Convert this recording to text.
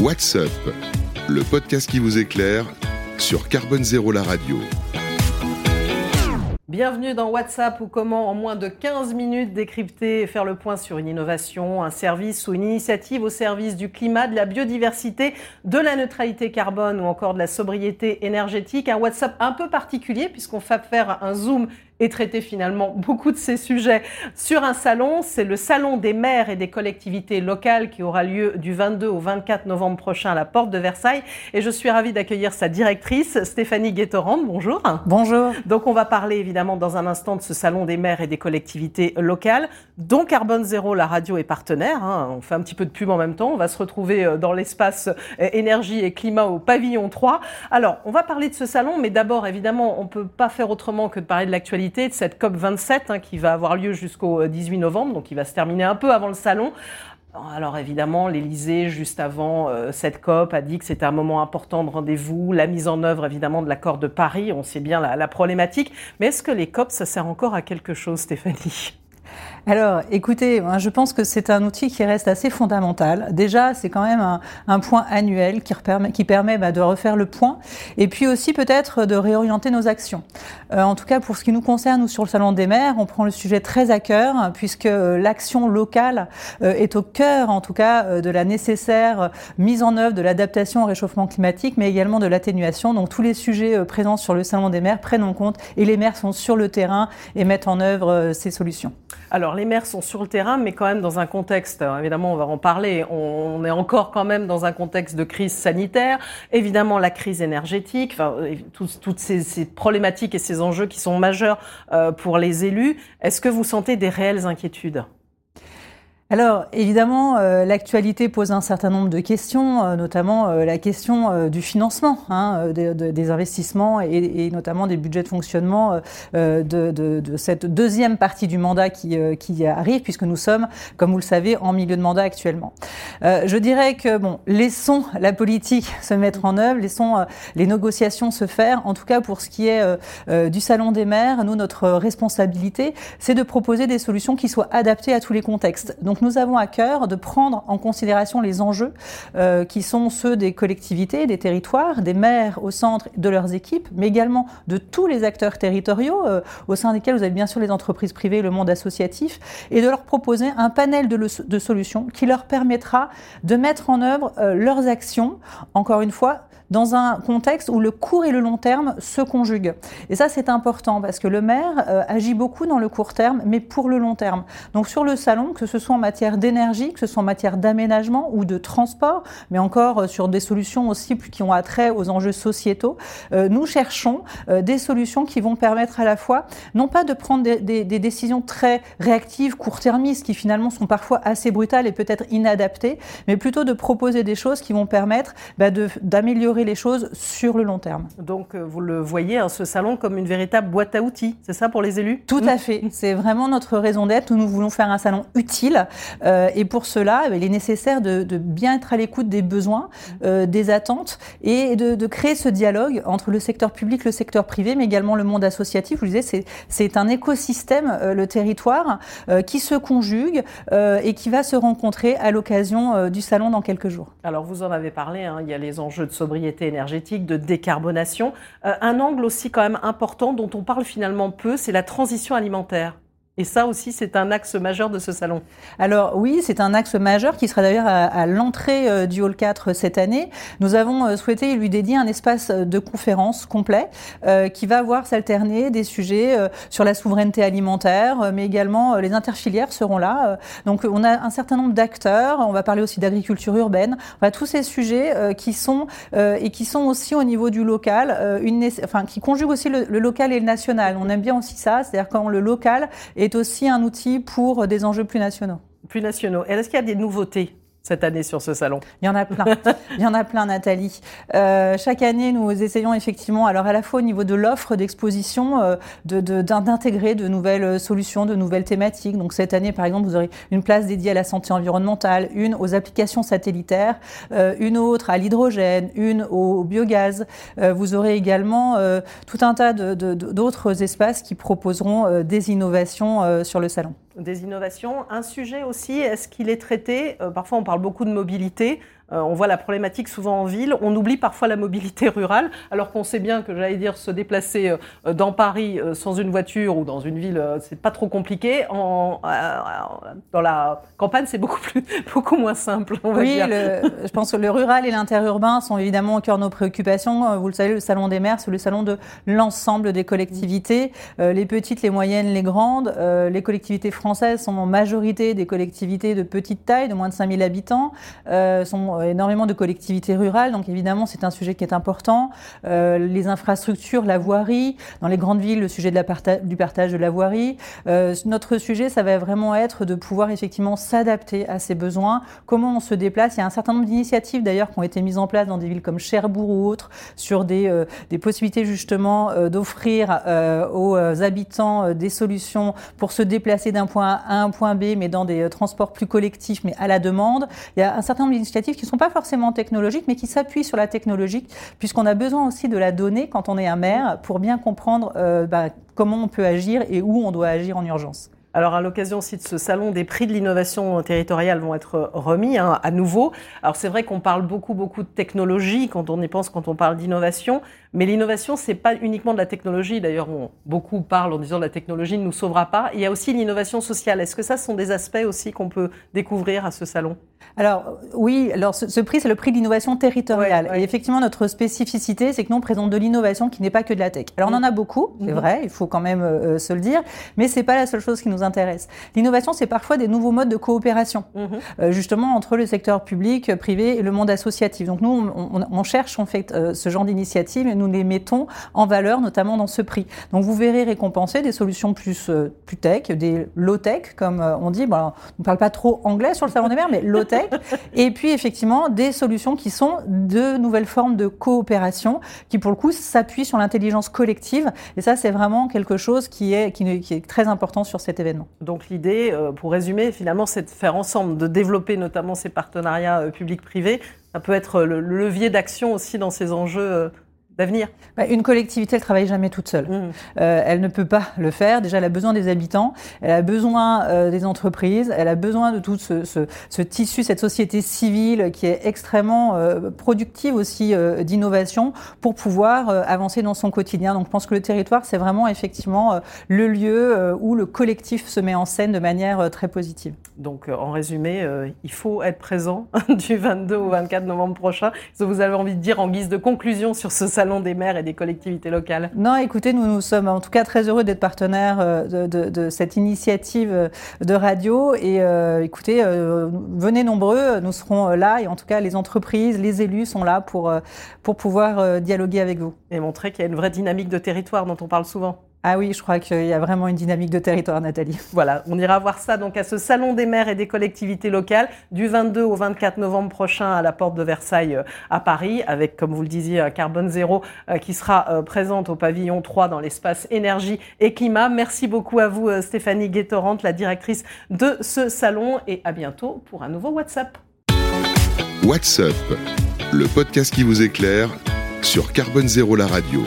What's Up, le podcast qui vous éclaire sur Carbone Zéro la radio. Bienvenue dans WhatsApp ou comment en moins de 15 minutes décrypter et faire le point sur une innovation, un service ou une initiative au service du climat, de la biodiversité, de la neutralité carbone ou encore de la sobriété énergétique. Un WhatsApp un peu particulier puisqu'on va faire un zoom et traiter finalement beaucoup de ces sujets sur un salon. C'est le salon des maires et des collectivités locales qui aura lieu du 22 au 24 novembre prochain à la porte de Versailles. Et je suis ravie d'accueillir sa directrice, Stéphanie Guettorand. Bonjour. Bonjour. Donc on va parler évidemment dans un instant de ce salon des maires et des collectivités locales, dont Carbone Zéro, la radio est partenaire. Hein. On fait un petit peu de pub en même temps. On va se retrouver euh, dans l'espace euh, énergie et climat au pavillon 3. Alors, on va parler de ce salon, mais d'abord, évidemment, on peut pas faire autrement que de parler de l'actualité de cette COP 27 hein, qui va avoir lieu jusqu'au 18 euh, novembre, donc qui va se terminer un peu avant le salon. Alors évidemment, l'Élysée, juste avant euh, cette COP, a dit que c'était un moment important de rendez-vous, la mise en œuvre évidemment de l'accord de Paris, on sait bien la, la problématique. Mais est-ce que les COP, ça sert encore à quelque chose, Stéphanie? Alors, écoutez, je pense que c'est un outil qui reste assez fondamental. Déjà, c'est quand même un, point annuel qui, permet, bah, de refaire le point et puis aussi peut-être de réorienter nos actions. Euh, en tout cas, pour ce qui nous concerne, nous, sur le Salon des maires, on prend le sujet très à cœur puisque l'action locale euh, est au cœur, en tout cas, euh, de la nécessaire mise en œuvre de l'adaptation au réchauffement climatique, mais également de l'atténuation. Donc, tous les sujets présents sur le Salon des maires prennent en compte et les maires sont sur le terrain et mettent en œuvre ces solutions. Alors, les maires sont sur le terrain, mais quand même dans un contexte, évidemment, on va en parler, on, est encore quand même dans un contexte de crise sanitaire, évidemment la crise énergétique, enfin, toutes ces, ces, problématiques et ces enjeux qui sont majeurs euh, pour les élus. Est-ce que vous sentez des réelles inquiétudes? Alors évidemment, euh, l'actualité pose un certain nombre de questions, euh, notamment euh, la question du financement hein, des investissements et, notamment des budgets de fonctionnement de, cette deuxième partie du mandat qui, qui, arrive, puisque nous sommes, comme vous le savez, en milieu de mandat actuellement. je dirais que bon, laissons la politique se mettre en œuvre, laissons les négociations se faire. En tout cas, pour ce qui est du salon des maires, nous notre responsabilité, c'est de proposer des solutions qui soient adaptées à tous les contextes. Donc nous avons à cœur de prendre en considération les enjeux euh, qui sont ceux des collectivités, des territoires, des maires au centre de leurs équipes, mais également de tous les acteurs territoriaux, euh, au sein desquels vous avez bien sûr les entreprises privées, le monde associatif, et de leur proposer un panel de, solutions qui leur permettra de mettre en œuvre euh, leurs actions, encore une fois, dans un contexte où le court et le long terme se conjuguent. Et ça, c'est important parce que le maire agit beaucoup dans le court terme, mais pour le long terme. Donc sur le salon, que ce soit en matière d'énergie, que ce soit en matière d'aménagement ou de transport, mais encore euh, sur des solutions aussi qui ont attrait aux enjeux sociétaux, euh, nous cherchons des solutions qui vont permettre à la fois, non pas de prendre des, des décisions très réactives, court-termistes, qui finalement sont parfois assez brutales et peut-être inadaptées, mais plutôt de proposer des choses qui vont permettre bah, d'améliorer les choses sur le long terme. Donc euh, vous le voyez, hein, ce salon comme une véritable boîte à outils, c'est ça pour les élus? Tout à fait, c'est vraiment notre raison d'être. Nous voulons faire un salon utile euh, et pour cela, eh il est nécessaire de, bien être à l'écoute des besoins, euh, des attentes et de, créer ce dialogue entre le secteur public, le secteur privé, mais également le monde associatif. Vous disais, c'est un écosystème, le territoire, qui se conjugue et qui va se rencontrer à l'occasion du salon dans quelques jours. Alors vous en avez parlé, hein, il y a les enjeux de sobriété énergétique, de décarbonation. Euh, un angle aussi quand même important dont on parle finalement peu, c'est la transition alimentaire. Et ça aussi, c'est un axe majeur de ce salon. Alors oui, c'est un axe majeur qui sera d'ailleurs à, l'entrée euh, du Hall 4 cette année. Nous avons euh, souhaité lui dédier un espace de conférence complet euh, qui va voir s'alterner des sujets sur la souveraineté alimentaire, mais également les interfilières seront là. donc on a un certain nombre d'acteurs. On va parler aussi d'agriculture urbaine. Enfin, tous ces sujets qui sont et qui sont aussi au niveau du local, enfin qui conjuguent aussi le, le, local et le national. On aime bien aussi ça, c'est-à-dire quand le local est aussi un outil pour des enjeux plus nationaux. Plus nationaux. Est-ce qu'il y a des nouveautés? Cette année sur ce salon Il y en a plein. Il y en a plein, Nathalie. Euh, chaque année, nous essayons effectivement, alors à la fois au niveau de l'offre d'exposition, euh, d'intégrer de, nouvelles solutions, de nouvelles thématiques. Donc cette année, par exemple, vous aurez une place dédiée à la santé environnementale, une aux applications satellitaires, euh, une autre à l'hydrogène, une au, biogaz. Euh, vous aurez également euh, tout un tas d'autres espaces qui proposeront euh, des innovations sur le salon des innovations. Un sujet aussi, est-ce qu'il est traité euh, Parfois, on parle beaucoup de mobilité. Euh, on voit la problématique souvent en ville. On oublie parfois la mobilité rurale, alors qu'on sait bien que, j'allais dire, se déplacer euh, dans Paris sans une voiture ou dans une ville, c'est pas trop compliqué. En, dans la campagne, c'est beaucoup plus, beaucoup moins simple. On va oui, dire. je pense que le rural et l'interurbain sont évidemment au cœur de nos préoccupations. Vous le savez, le salon des maires, c'est le salon de l'ensemble des collectivités, les petites, les moyennes, les grandes. les collectivités françaises sont en majorité des collectivités de petite taille, de moins de 5000 habitants, euh, sont énormément de collectivités rurales, donc évidemment c'est un sujet qui est important. Euh, les infrastructures, la voirie, dans les grandes villes, le sujet de la du partage de la voirie. Euh, notre sujet, ça va vraiment être de pouvoir effectivement s'adapter à ces besoins, comment on se déplace? Il y a un certain nombre d'initiatives d'ailleurs qui ont été mises en place dans des villes comme Cherbourg ou autres, sur des, euh, des possibilités justement d'offrir aux habitants des solutions pour se déplacer d'un point A à un point B, mais dans des transports plus collectifs, mais à la demande. Il y a un certain nombre d'initiatives qui ne sont pas forcément technologiques, mais qui s'appuient sur la technologique, puisqu'on a besoin aussi de la donnée quand on est un maire pour bien comprendre euh, bah, comment on peut agir et où on doit agir en urgence. Alors, à l'occasion aussi de ce salon, des prix de l'innovation territoriale vont être remis hein, à nouveau. Alors, c'est vrai qu'on parle beaucoup, beaucoup de technologie quand on y pense, quand on parle d'innovation. Mais l'innovation, c'est pas uniquement de la technologie. D'ailleurs, beaucoup parlent en disant que la technologie ne nous sauvera pas. Il y a aussi l'innovation sociale. Est-ce que ça, ce sont des aspects aussi qu'on peut découvrir à ce salon? Alors oui, alors ce, prix c'est le prix d'innovation territoriale. Et effectivement, notre spécificité, c'est que nous on présente de l'innovation qui n'est pas que de la tech. Alors on en a beaucoup, c'est vrai, il faut quand même euh, se le dire, mais c'est pas la seule chose qui nous intéresse. L'innovation, c'est parfois des nouveaux modes de coopération, mhm. euh, justement entre le secteur public, privé et le monde associatif. Donc nous, on, on cherche en fait euh, ce genre d'initiative nous les mettons en valeur, notamment dans ce prix. Donc vous verrez récompenser des solutions plus plus tech, des low tech comme on dit. Bon, on ne parle pas trop anglais sur le salon des mers, mais low tech et puis effectivement des solutions qui sont de nouvelles formes de coopération qui pour le coup s'appuient sur l'intelligence collective. Et ça, c'est vraiment quelque chose qui est, qui, est très important sur cet événement. Donc l'idée, euh, pour résumer, finalement, c'est de faire ensemble, de développer notamment ces partenariats euh, publics-privés. Ça peut être le levier d'action aussi dans ces enjeux euh, d'avenir bah, Une collectivité, elle travaille jamais toute seule. Mmh. Euh, elle ne peut pas le faire. Déjà, elle a besoin des habitants, elle a besoin euh, des entreprises, elle a besoin de tout ce, ce, ce, tissu, cette société civile qui est extrêmement euh, productive aussi d'innovation pour pouvoir avancer dans son quotidien. Donc, je pense que le territoire, c'est vraiment effectivement le lieu où le collectif se met en scène de manière très positive. Donc, en résumé, il faut être présent du 22 au 24 novembre prochain. Si vous avez envie de dire en guise de conclusion sur ce salon des maires et des collectivités locales Non, écoutez, nous, nous sommes en tout cas très heureux d'être partenaires euh, de, cette initiative euh, de radio. Et euh, écoutez, venez nombreux, nous serons là. Et en tout cas, les entreprises, les élus sont là pour, pour pouvoir dialoguer avec vous. Et montrer qu'il y a une vraie dynamique de territoire dont on parle souvent. Ah oui, je crois qu'il y a vraiment une dynamique de territoire, Nathalie. Voilà, on ira voir ça donc à ce Salon des maires et des collectivités locales du 22 au 24 novembre prochain à la porte de Versailles euh, à Paris, avec, comme vous le disiez, Carbone Zéro euh, qui sera euh, présente au pavillon 3 dans l'espace énergie et climat. Merci beaucoup à vous, Stéphanie Guettorante, la directrice de ce salon, et à bientôt pour un nouveau WhatsApp. WhatsApp, le podcast qui vous éclaire sur Carbone Zéro la radio.